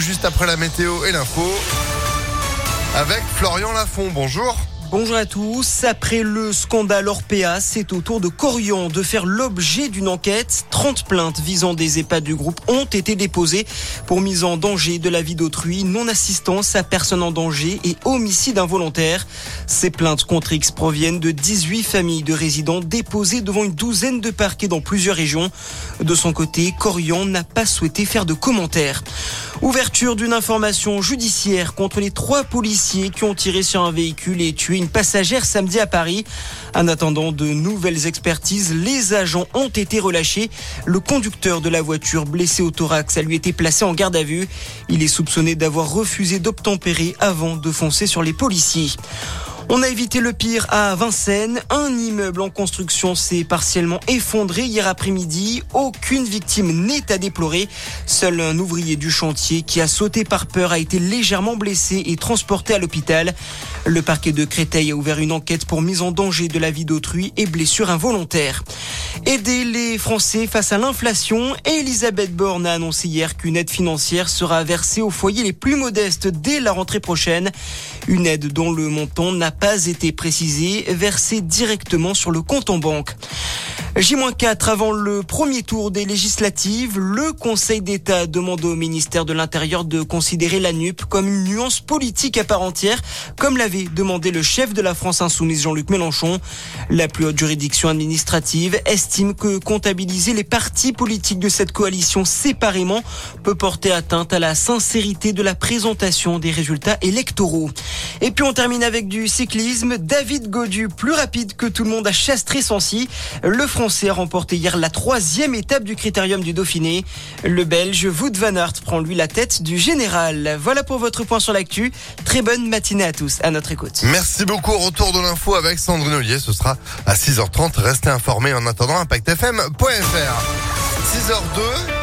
juste après la météo et l'info avec Florian Lafont. Bonjour. Bonjour à tous. Après le scandale Orpea, c'est au tour de Corian de faire l'objet d'une enquête. 30 plaintes visant des EHPAD du groupe ont été déposées pour mise en danger de la vie d'autrui, non-assistance à personne en danger et homicide involontaire. Ces plaintes contre X proviennent de 18 familles de résidents déposées devant une douzaine de parquets dans plusieurs régions. De son côté, Corian n'a pas souhaité faire de commentaires. Ouverture d'une information judiciaire contre les trois policiers qui ont tiré sur un véhicule et tué une passagère samedi à Paris. En attendant de nouvelles expertises, les agents ont été relâchés. Le conducteur de la voiture blessé au thorax a lui été placé en garde à vue. Il est soupçonné d'avoir refusé d'obtempérer avant de foncer sur les policiers. On a évité le pire à Vincennes. Un immeuble en construction s'est partiellement effondré hier après-midi. Aucune victime n'est à déplorer. Seul un ouvrier du chantier qui a sauté par peur a été légèrement blessé et transporté à l'hôpital. Le parquet de Créteil a ouvert une enquête pour mise en danger de la vie d'autrui et blessure involontaire. Aider les Français face à l'inflation, Elisabeth Borne a annoncé hier qu'une aide financière sera versée aux foyers les plus modestes dès la rentrée prochaine. Une aide dont le montant n'a pas été précisé, versée directement sur le compte en banque. J-4 avant le premier tour des législatives, le Conseil d'État demande au ministère de l'Intérieur de considérer la NUP comme une nuance politique à part entière, comme l'avait demandé le chef de la France insoumise Jean-Luc Mélenchon. La plus haute juridiction administrative estime que comptabiliser les partis politiques de cette coalition séparément peut porter atteinte à la sincérité de la présentation des résultats électoraux. Et puis on termine avec du cyclisme. David Godu, plus rapide que tout le monde à Chastry-Sancy. Le Français a remporté hier la troisième étape du critérium du Dauphiné. Le Belge Wout van Aert prend lui la tête du général. Voilà pour votre point sur l'actu. Très bonne matinée à tous. À notre écoute. Merci beaucoup. Retour de l'info avec Sandrine Ollier. Ce sera à 6h30. Restez informés en attendant impactfm.fr. 6h02.